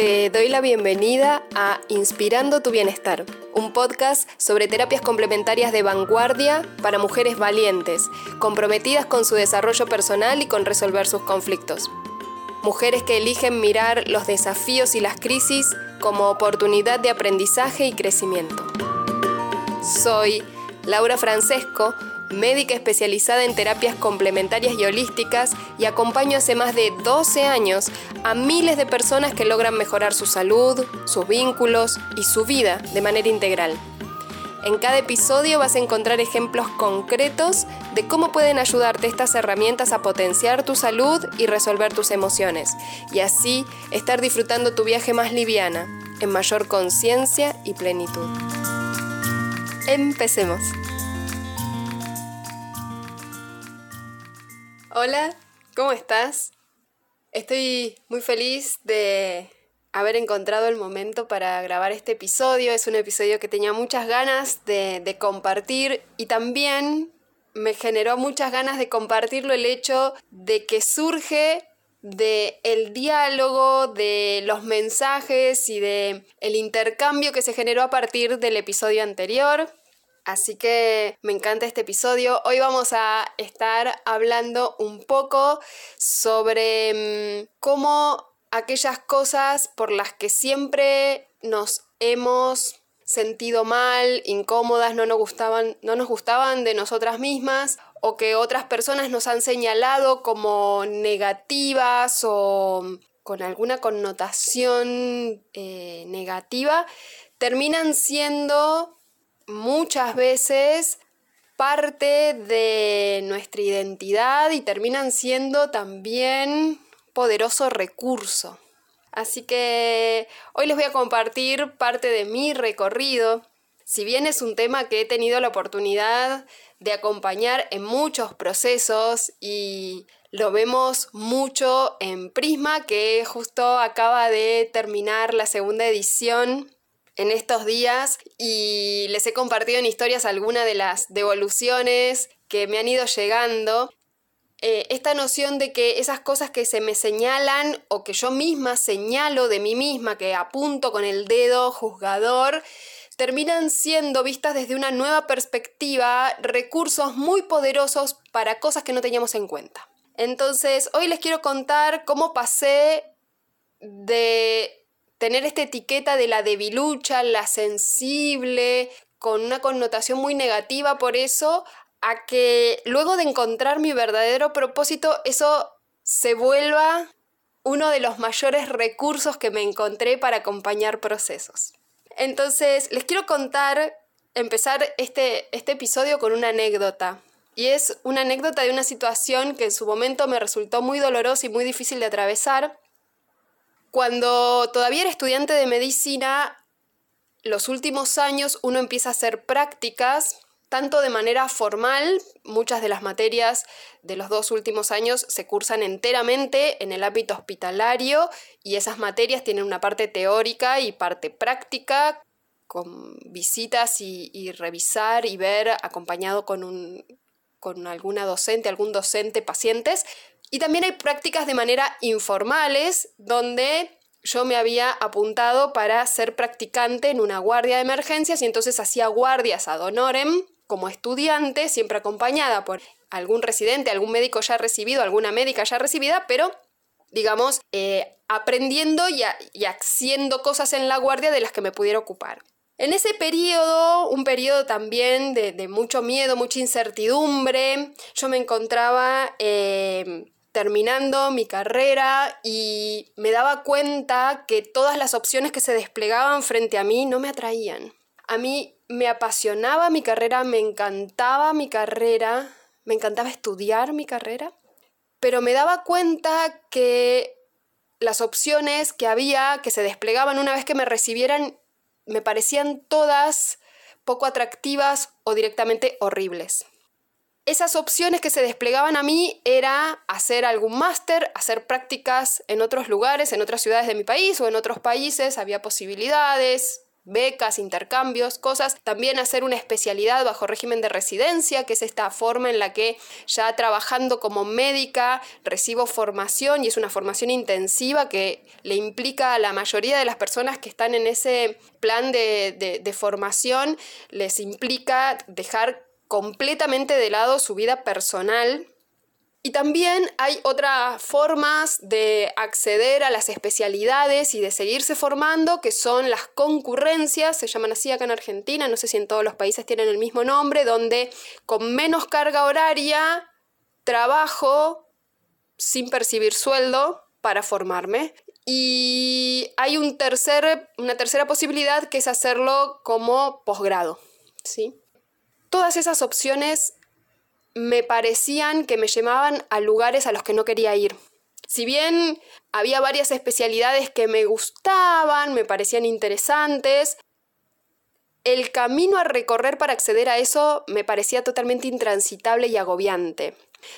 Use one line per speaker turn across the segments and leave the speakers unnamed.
Te doy la bienvenida a Inspirando tu Bienestar, un podcast sobre terapias complementarias de vanguardia para mujeres valientes, comprometidas con su desarrollo personal y con resolver sus conflictos. Mujeres que eligen mirar los desafíos y las crisis como oportunidad de aprendizaje y crecimiento. Soy Laura Francesco, médica especializada en terapias complementarias y holísticas y acompaño hace más de 12 años a miles de personas que logran mejorar su salud, sus vínculos y su vida de manera integral. En cada episodio vas a encontrar ejemplos concretos de cómo pueden ayudarte estas herramientas a potenciar tu salud y resolver tus emociones, y así estar disfrutando tu viaje más liviana, en mayor conciencia y plenitud. Empecemos. Hola, ¿cómo estás? Estoy muy feliz de haber encontrado el momento para grabar este episodio. Es un episodio que tenía muchas ganas de, compartir y también me generó muchas ganas de compartirlo el hecho de que surge de el diálogo, de los mensajes y de el intercambio que se generó a partir del episodio anterior. Así que me encanta este episodio. Hoy vamos a estar hablando un poco sobre mm, cómo aquellas cosas por las que siempre nos hemos sentido mal, incómodas, no nos gustaban, no nos gustaban de nosotras mismas o que otras personas nos han señalado como negativas o con alguna connotación eh, negativa, terminan siendo muchas veces parte de nuestra identidad y terminan siendo también poderoso recurso. Así que hoy les voy a compartir parte de mi recorrido. Si bien es un tema que he tenido la oportunidad de acompañar en muchos procesos y lo vemos mucho en Prisma, que justo acaba de terminar la segunda edición en estos días y les he compartido en historias algunas de las devoluciones que me han ido llegando. Eh, esta noción de que esas cosas que se me señalan o que yo misma señalo de mí misma, que apunto con el dedo juzgador, terminan siendo vistas desde una nueva perspectiva recursos muy poderosos para cosas que no teníamos en cuenta. Entonces, hoy les quiero contar cómo pasé de tener esta etiqueta de la debilucha, la sensible, con una connotación muy negativa por eso, a que luego de encontrar mi verdadero propósito, eso se vuelva uno de los mayores recursos que me encontré para acompañar procesos. Entonces, les quiero contar, empezar este, este episodio con una anécdota. Y es una anécdota de una situación que en su momento me resultó muy dolorosa y muy difícil de atravesar, cuando todavía era estudiante de medicina, los últimos años uno empieza a hacer prácticas, tanto de manera formal, muchas de las materias de los dos últimos años se cursan enteramente en el ámbito hospitalario y esas materias tienen una parte teórica y parte práctica, con visitas y, revisar y ver acompañado con, un, con alguna docente, algún docente, pacientes, y también hay prácticas de manera informales donde yo me había apuntado para ser practicante en una guardia de emergencias y entonces hacía guardias ad honorem como estudiante, siempre acompañada por algún residente, algún médico ya recibido, alguna médica ya recibida, pero digamos, eh, aprendiendo y, haciendo cosas en la guardia de las que me pudiera ocupar. En ese periodo, un periodo también de, mucho miedo, mucha incertidumbre, yo me encontraba eh, terminando mi carrera y me daba cuenta que todas las opciones que se desplegaban frente a mí no me atraían. A mí me apasionaba mi carrera, me encantaba mi carrera, me encantaba estudiar mi carrera, pero me daba cuenta que las opciones que había, que se desplegaban una vez que me recibieran, me parecían todas poco atractivas o directamente horribles esas opciones que se desplegaban a mí era hacer algún máster, hacer prácticas en otros lugares, en otras ciudades de mi país o en otros países, había posibilidades, becas, intercambios, cosas. También hacer una especialidad bajo régimen de residencia, que es esta forma en la que ya trabajando como médica recibo formación y es una formación intensiva que le implica a la mayoría de las personas que están en ese plan de, de formación, les implica dejar completamente de lado su vida personal y también hay otras formas de acceder a las especialidades y de seguirse formando, que son las concurrencias, se llaman así acá en Argentina, no sé si en todos los países tienen el mismo nombre, donde con menos carga horaria trabajo sin percibir sueldo para formarme. Y hay un tercer, una tercera posibilidad que es hacerlo como posgrado. ¿sí? Todas esas opciones me parecían que me llevaban a lugares a los que no quería ir. Si bien había varias especialidades que me gustaban, me parecían interesantes, el camino a recorrer para acceder a eso me parecía totalmente intransitable y agobiante.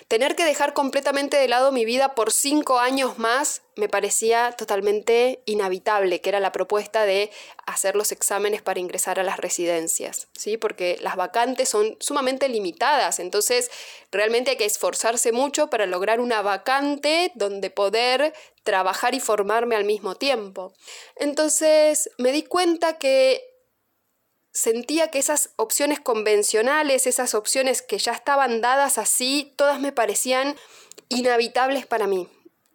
Tener que dejar completamente de lado mi vida por cinco años más me parecía totalmente inhabitable, que era la propuesta de hacer los exámenes para ingresar a las residencias, ¿sí? porque las vacantes son sumamente limitadas, entonces realmente hay que esforzarse mucho para lograr una vacante donde poder trabajar y formarme al mismo tiempo. Entonces me di cuenta que sentía que esas opciones convencionales, esas opciones que ya estaban dadas así, todas me parecían inhabitables para mí.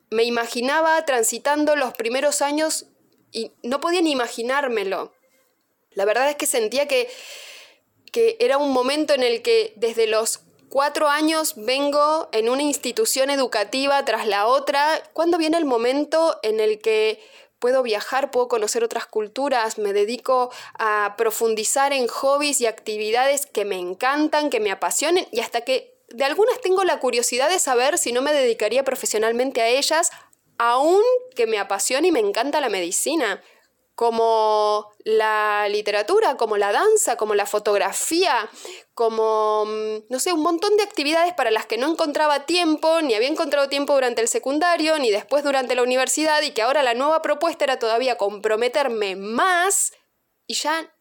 Me imaginaba transitando los primeros años y no podía ni imaginármelo. La verdad es que sentía que, que era un momento en el que desde los cuatro años vengo en una institución educativa tras la otra. ¿Cuándo viene el momento en el que puedo viajar, puedo conocer otras culturas, me dedico a profundizar en hobbies y actividades que me encantan, que me apasionen y hasta que de algunas tengo la curiosidad de saber si no me dedicaría profesionalmente a ellas, aun que me apasiona y me encanta la medicina como la literatura, como la danza, como la fotografía, como, mm, no sé, un montón de actividades para las que no encontraba tiempo, ni había encontrado tiempo durante el secundario, ni después durante la universidad, y que ahora la nueva propuesta era todavía comprometerme más y ya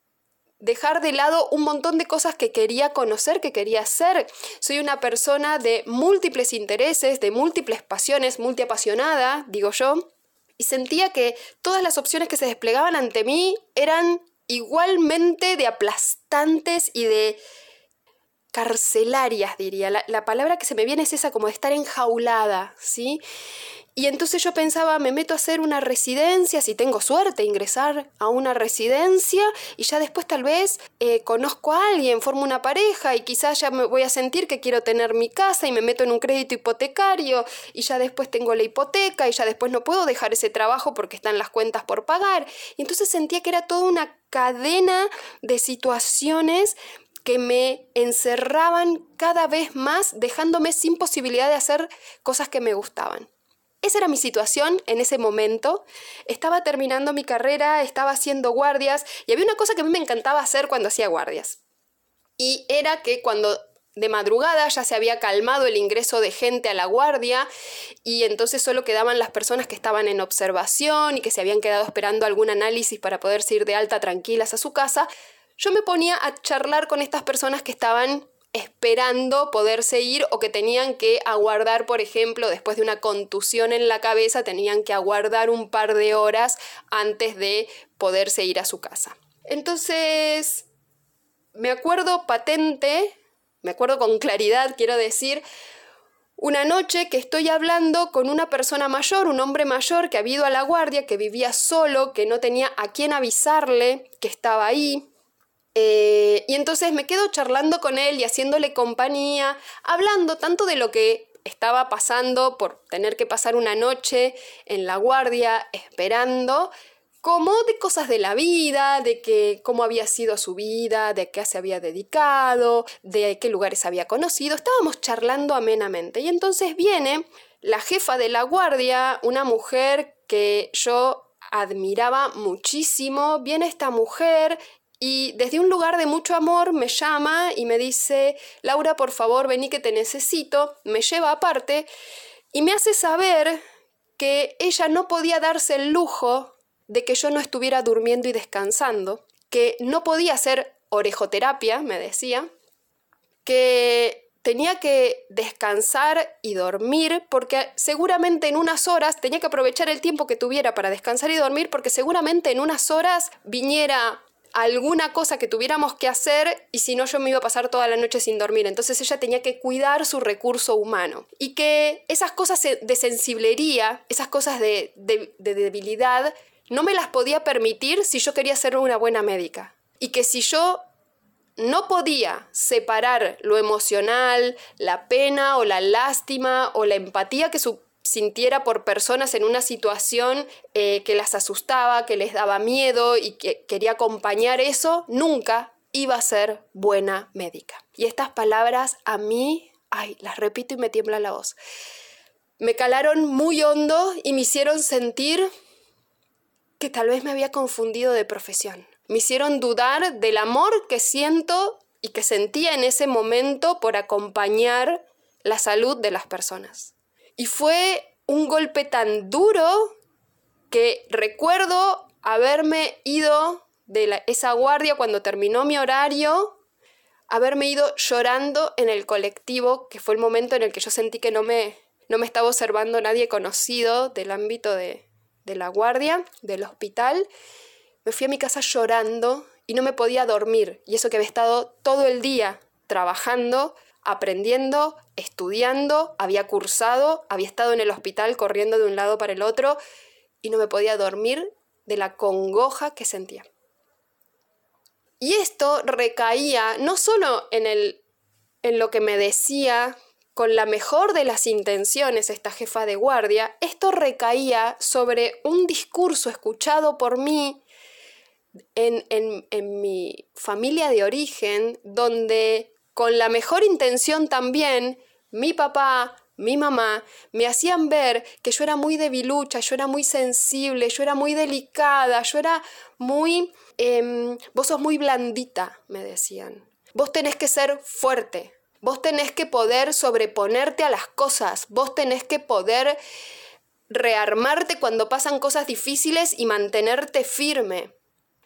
dejar de lado un montón de cosas que quería conocer, que quería hacer. Soy una persona de múltiples intereses, de múltiples pasiones, multiapasionada, digo yo, y sentía que todas las opciones que se desplegaban ante mí eran igualmente de aplastantes y de carcelarias, diría. La, la, palabra que se me viene es esa como de estar enjaulada, ¿sí? Y entonces yo pensaba, me meto a hacer una residencia, si tengo suerte, ingresar a una residencia y ya después tal vez eh, conozco a alguien, formo una pareja y quizás ya me voy a sentir que quiero tener mi casa y me meto en un crédito hipotecario y ya después tengo la hipoteca y ya después no puedo dejar ese trabajo porque están las cuentas por pagar. Y entonces sentía que era toda una cadena de situaciones que me encerraban cada vez más, dejándome sin posibilidad de hacer cosas que me gustaban. Esa era mi situación en ese momento. Estaba terminando mi carrera, estaba haciendo guardias y había una cosa que a mí me encantaba hacer cuando hacía guardias. Y era que cuando de madrugada ya se había calmado el ingreso de gente a la guardia y entonces solo quedaban las personas que estaban en observación y que se habían quedado esperando algún análisis para poderse ir de alta tranquilas a su casa, yo me ponía a charlar con estas personas que estaban esperando poderse ir o que tenían que aguardar, por ejemplo, después de una contusión en la cabeza, tenían que aguardar un par de horas antes de poderse ir a su casa. Entonces, me acuerdo patente, me acuerdo con claridad, quiero decir, una noche que estoy hablando con una persona mayor, un hombre mayor que ha ido a la guardia, que vivía solo, que no tenía a quién avisarle que estaba ahí, eh, y entonces me quedo charlando con él y haciéndole compañía, hablando tanto de lo que estaba pasando por tener que pasar una noche en la guardia esperando, como de cosas de la vida, de que cómo había sido su vida, de qué se había dedicado, de qué lugares había conocido. Estábamos charlando amenamente. Y entonces viene la jefa de la guardia, una mujer que yo admiraba muchísimo. Viene esta mujer y desde un lugar de mucho amor me llama y me dice, Laura, por favor, vení que te necesito, me lleva aparte y me hace saber que ella no podía darse el lujo de que yo no estuviera durmiendo y descansando, que no podía hacer orejoterapia, me decía, que tenía que descansar y dormir porque seguramente en unas horas tenía que aprovechar el tiempo que tuviera para descansar y dormir porque seguramente en unas horas viniera alguna cosa que tuviéramos que hacer y si no yo me iba a pasar toda la noche sin dormir. Entonces ella tenía que cuidar su recurso humano y que esas cosas de sensiblería, esas cosas de, de debilidad, no me las podía permitir si yo quería ser una buena médica. Y que si yo no podía separar lo emocional, la pena o la lástima o la empatía que sintiera por personas en una situación eh, que las asustaba, que les daba miedo y que quería acompañar eso, nunca iba a ser buena médica. Y estas palabras a mí, ay, las repito y me tiembla la voz. Me calaron muy hondo y me hicieron sentir que tal vez me había confundido de profesión me hicieron dudar del amor que siento y que sentía en ese momento por acompañar la salud de las personas. Y fue un golpe tan duro que recuerdo haberme ido de esa guardia cuando terminó mi horario, haberme ido llorando en el colectivo, que fue el momento en el que yo sentí que no me, no me estaba observando nadie conocido del ámbito de, de la guardia, del hospital, me fui a mi casa llorando y no me podía dormir. Y eso que había estado todo el día trabajando, aprendiendo, estudiando, había cursado, había estado en el hospital corriendo de un lado para el otro y no me podía dormir de la congoja que sentía. Y esto recaía no solo en, el, en lo que me decía con la mejor de las intenciones esta jefa de guardia, esto recaía sobre un discurso escuchado por mí en, mi familia de origen, donde con la mejor intención también, mi papá, mi mamá me hacían ver que yo era muy debilucha, yo era muy sensible, yo era muy delicada, yo era muy... Em, vos sos muy blandita, me decían. Vos tenés que ser fuerte, vos tenés que poder sobreponerte a las cosas, vos tenés que poder rearmarte cuando pasan cosas difíciles y mantenerte firme.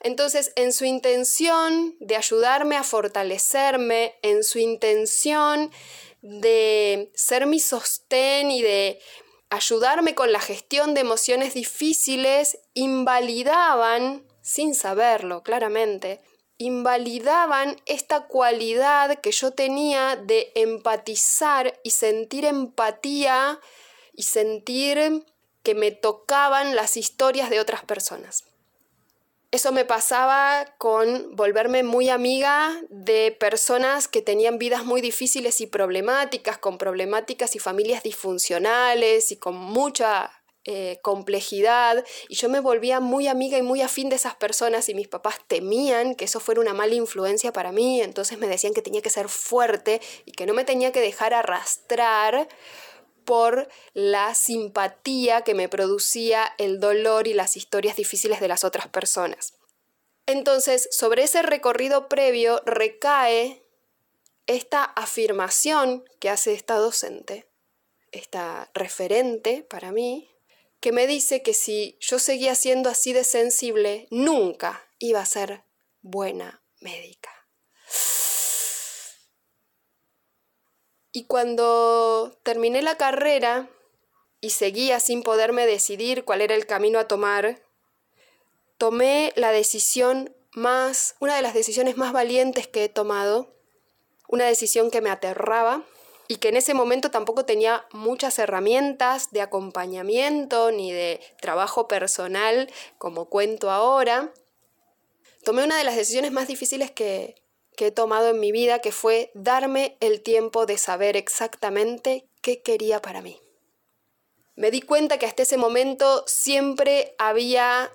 Entonces, en su intención de ayudarme a fortalecerme, en su intención de ser mi sostén y de ayudarme con la gestión de emociones difíciles, invalidaban, sin saberlo claramente, invalidaban esta cualidad que yo tenía de empatizar y sentir empatía y sentir que me tocaban las historias de otras personas. Eso me pasaba con volverme muy amiga de personas que tenían vidas muy difíciles y problemáticas, con problemáticas y familias disfuncionales y con mucha eh, complejidad. Y yo me volvía muy amiga y muy afín de esas personas y mis papás temían que eso fuera una mala influencia para mí. Entonces me decían que tenía que ser fuerte y que no me tenía que dejar arrastrar por la simpatía que me producía el dolor y las historias difíciles de las otras personas. Entonces, sobre ese recorrido previo recae esta afirmación que hace esta docente, esta referente para mí, que me dice que si yo seguía siendo así de sensible, nunca iba a ser buena médica. Y cuando terminé la carrera y seguía sin poderme decidir cuál era el camino a tomar, tomé la decisión más, una de las decisiones más valientes que he tomado, una decisión que me aterraba y que en ese momento tampoco tenía muchas herramientas de acompañamiento ni de trabajo personal, como cuento ahora. Tomé una de las decisiones más difíciles que, que he tomado en mi vida, que fue darme el tiempo de saber exactamente qué quería para mí. Me di cuenta que hasta ese momento siempre había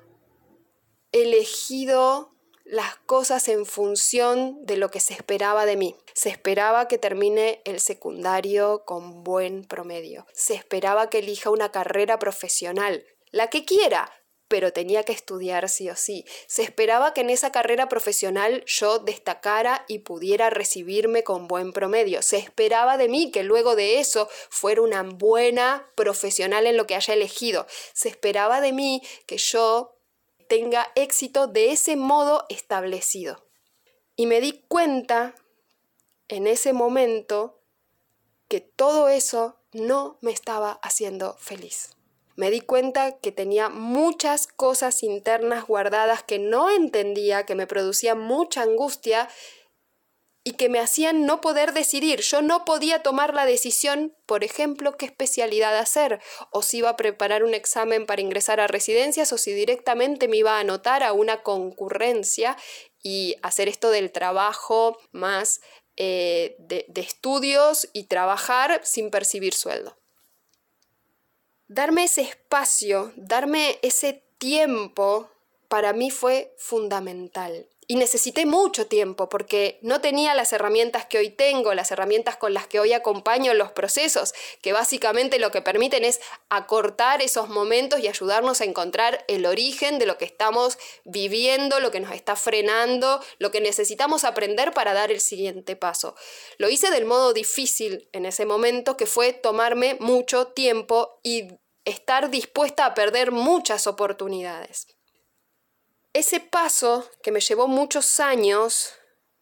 elegido las cosas en función de lo que se esperaba de mí. Se esperaba que termine el secundario con buen promedio. Se esperaba que elija una carrera profesional, la que quiera, pero tenía que estudiar sí o sí. Se esperaba que en esa carrera profesional yo destacara y pudiera recibirme con buen promedio. Se esperaba de mí que luego de eso fuera una buena profesional en lo que haya elegido. Se esperaba de mí que yo tenga éxito de ese modo establecido. Y me di cuenta en ese momento que todo eso no me estaba haciendo feliz. Me di cuenta que tenía muchas cosas internas guardadas que no entendía, que me producían mucha angustia y que me hacían no poder decidir. Yo no podía tomar la decisión, por ejemplo, qué especialidad hacer, o si iba a preparar un examen para ingresar a residencias, o si directamente me iba a anotar a una concurrencia y hacer esto del trabajo más eh, de, de estudios y trabajar sin percibir sueldo. Darme ese espacio, darme ese tiempo, para mí fue fundamental. Y necesité mucho tiempo porque no tenía las herramientas que hoy tengo, las herramientas con las que hoy acompaño los procesos, que básicamente lo que permiten es acortar esos momentos y ayudarnos a encontrar el origen de lo que estamos viviendo, lo que nos está frenando, lo que necesitamos aprender para dar el siguiente paso. Lo hice del modo difícil en ese momento, que fue tomarme mucho tiempo y estar dispuesta a perder muchas oportunidades. Ese paso, que me llevó muchos años,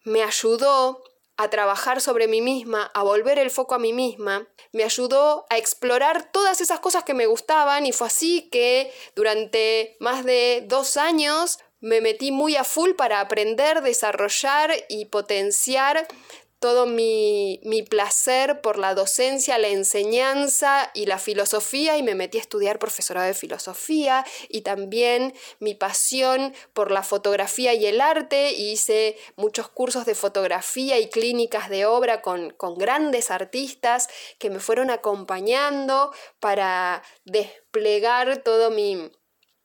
me ayudó a trabajar sobre mí misma, a volver el foco a mí misma, me ayudó a explorar todas esas cosas que me gustaban y fue así que durante más de dos años me metí muy a full para aprender, desarrollar y potenciar todo mi, placer por la docencia, la enseñanza y la filosofía y me metí a estudiar profesorado de filosofía y también mi pasión por la fotografía y el arte. Hice muchos cursos de fotografía y clínicas de obra con, con grandes artistas que me fueron acompañando para desplegar todo mi,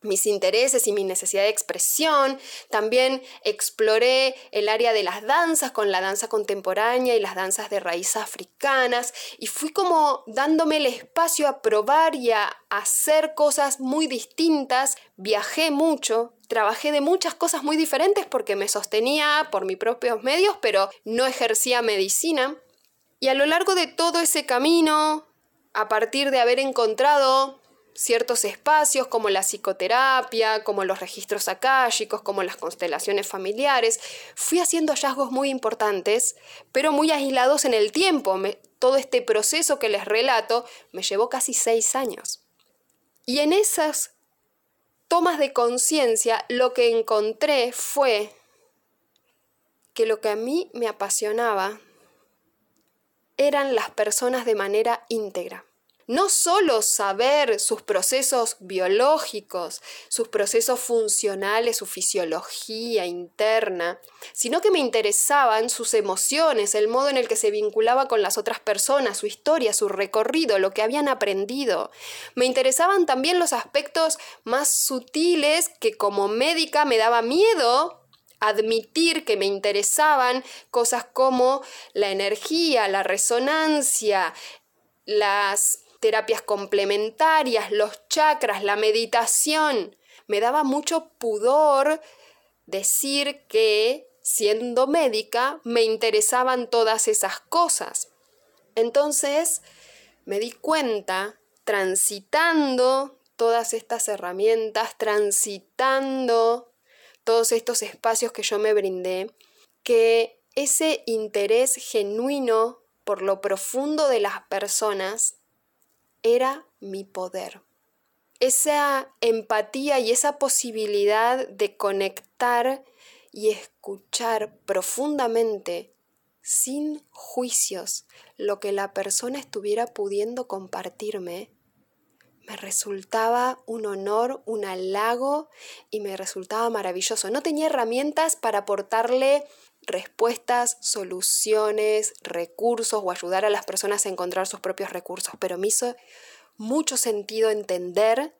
mis intereses y mi necesidad de expresión. También exploré el área de las danzas con la danza contemporánea y las danzas de raíz africanas y fui como dándome el espacio a probar y a hacer cosas muy distintas. Viajé mucho, trabajé de muchas cosas muy diferentes porque me sostenía por mis propios medios, pero no ejercía medicina. Y a lo largo de todo ese camino, a partir de haber encontrado ciertos espacios como la psicoterapia, como los registros akáshicos, como las constelaciones familiares, fui haciendo hallazgos muy importantes, pero muy aislados en el tiempo. todo este proceso que les relato me llevó casi seis años. Y en esas tomas de conciencia lo que encontré fue que lo que a mí me apasionaba eran las personas de manera íntegra no solo saber sus procesos biológicos, sus procesos funcionales, su fisiología interna, sino que me interesaban sus emociones, el modo en el que se vinculaba con las otras personas, su historia, su recorrido, lo que habían aprendido. Me interesaban también los aspectos más sutiles que como médica me daba miedo admitir que me interesaban cosas como la energía, la resonancia, las terapias complementarias, los chakras, la meditación. Me daba mucho pudor decir que, siendo médica, me interesaban todas esas cosas. Entonces, me di cuenta, transitando todas estas herramientas, transitando todos estos espacios que yo me brindé, que ese interés genuino por lo profundo de las personas era mi poder. Esa empatía y esa posibilidad de conectar y escuchar profundamente, sin juicios, lo que la persona estuviera pudiendo compartirme, me resultaba un honor, un halago y me resultaba maravilloso. No tenía herramientas para aportarle respuestas, soluciones, recursos o ayudar a las personas a encontrar sus propios recursos, pero me hizo mucho sentido entender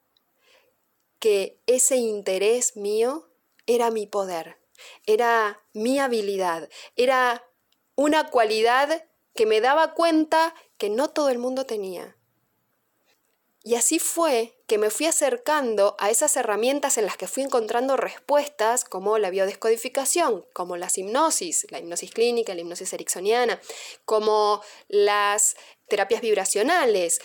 que ese interés mío era mi poder, era mi habilidad, era una cualidad que me daba cuenta que no todo el mundo tenía. Y así fue que me fui acercando a esas herramientas en las que fui encontrando respuestas como la biodescodificación, como las hipnosis, la hipnosis clínica, la hipnosis ericksoniana, como las terapias vibracionales,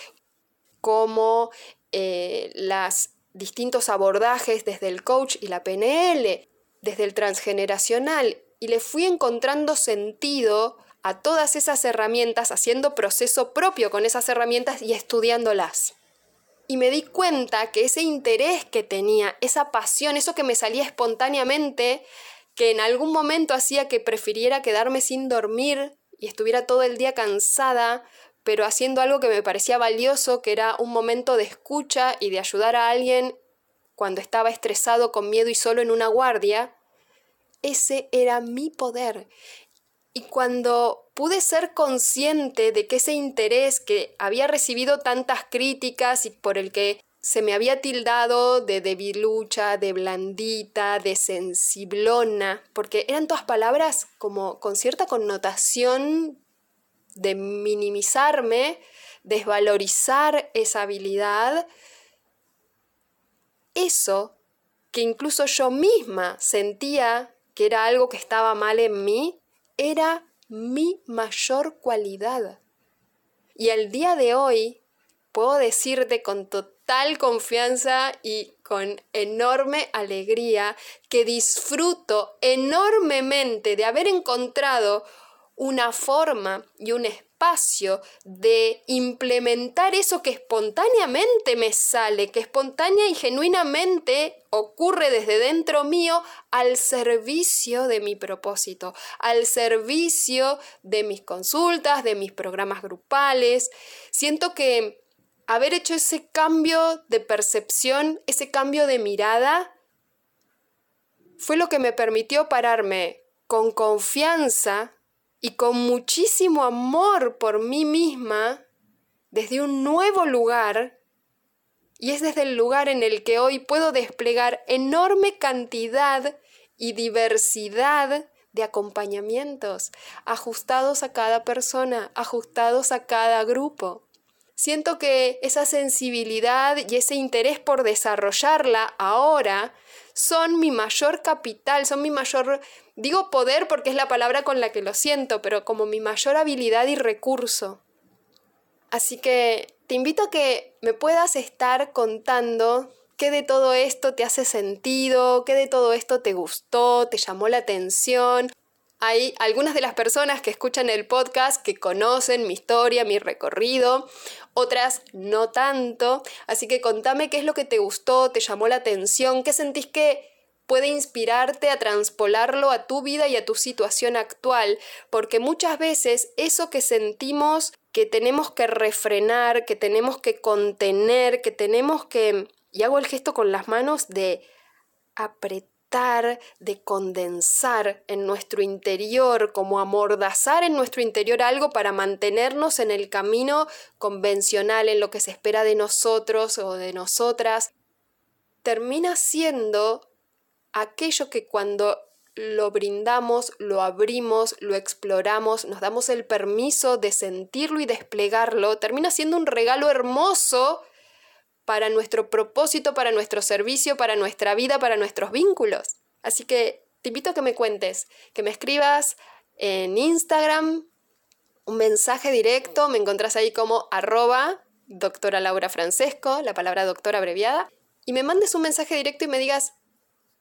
como eh, las distintos abordajes desde el coach y la PNL, desde el transgeneracional, y le fui encontrando sentido a todas esas herramientas, haciendo proceso propio con esas herramientas y estudiándolas. Y me di cuenta que ese interés que tenía, esa pasión, eso que me salía espontáneamente, que en algún momento hacía que prefiriera quedarme sin dormir y estuviera todo el día cansada, pero haciendo algo que me parecía valioso, que era un momento de escucha y de ayudar a alguien cuando estaba estresado, con miedo y solo en una guardia, ese era mi poder. Y cuando pude ser consciente de que ese interés que había recibido tantas críticas y por el que se me había tildado de debilucha, de blandita, de sensiblona, porque eran todas palabras como con cierta connotación de minimizarme, desvalorizar esa habilidad, eso que incluso yo misma sentía que era algo que estaba mal en mí, era mi mayor cualidad. Y al día de hoy puedo decirte con total confianza y con enorme alegría que disfruto enormemente de haber encontrado una forma y un espacio de implementar eso que espontáneamente me sale, que espontánea y genuinamente ocurre desde dentro mío al servicio de mi propósito, al servicio de mis consultas, de mis programas grupales. Siento que haber hecho ese cambio de percepción, ese cambio de mirada, fue lo que me permitió pararme con confianza y con muchísimo amor por mí misma desde un nuevo lugar y es desde el lugar en el que hoy puedo desplegar enorme cantidad y diversidad de acompañamientos ajustados a cada persona, ajustados a cada grupo. Siento que esa sensibilidad y ese interés por desarrollarla ahora son mi mayor capital, son mi mayor, digo poder porque es la palabra con la que lo siento, pero como mi mayor habilidad y recurso. Así que te invito a que me puedas estar contando qué de todo esto te hace sentido, qué de todo esto te gustó, te llamó la atención, hay algunas de las personas que escuchan el podcast que conocen mi historia, mi recorrido, otras no tanto. Así que contame qué es lo que te gustó, te llamó la atención, qué sentís que puede inspirarte a transpolarlo a tu vida y a tu situación actual, porque muchas veces eso que sentimos que tenemos que refrenar, que tenemos que contener, que tenemos que, y hago el gesto con las manos de apretar, de condensar en nuestro interior, como amordazar en nuestro interior algo para mantenernos en el camino convencional, en lo que se espera de nosotros o de nosotras, termina siendo aquello que cuando lo brindamos, lo abrimos, lo exploramos, nos damos el permiso de sentirlo y desplegarlo, termina siendo un regalo hermoso para nuestro propósito, para nuestro servicio, para nuestra vida, para nuestros vínculos. Así que te invito a que me cuentes, que me escribas en Instagram un mensaje directo, me encontrás ahí como arroba doctora Laura Francesco, la palabra doctora abreviada, y me mandes un mensaje directo y me digas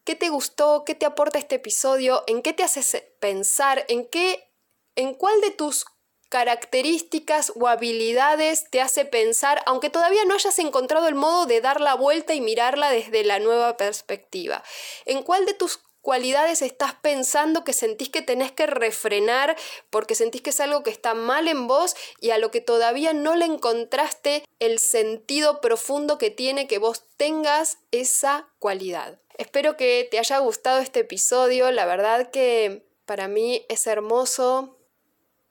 qué te gustó, qué te aporta este episodio, en qué te haces pensar, en qué, en cuál de tus características o habilidades te hace pensar, aunque todavía no hayas encontrado el modo de dar la vuelta y mirarla desde la nueva perspectiva? ¿En cuál de tus cualidades estás pensando que sentís que tenés que refrenar porque sentís que es algo que está mal en vos y a lo que todavía no le encontraste el sentido profundo que tiene que vos tengas esa cualidad? Espero que te haya gustado este episodio, la verdad que para mí es hermoso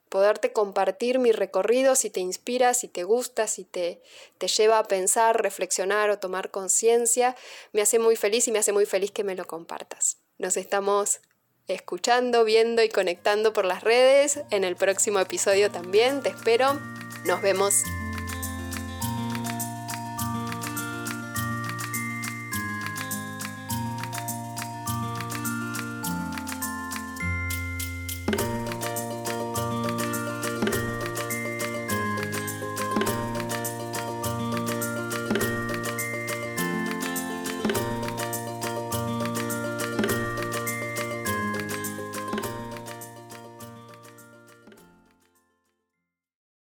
poderte compartir mi recorrido si te inspira, si te gusta, si te, te lleva a pensar, reflexionar o tomar conciencia, me hace muy feliz y me hace muy feliz que me lo compartas. Nos estamos escuchando, viendo y conectando por las redes. En el próximo episodio también, te espero. Nos vemos.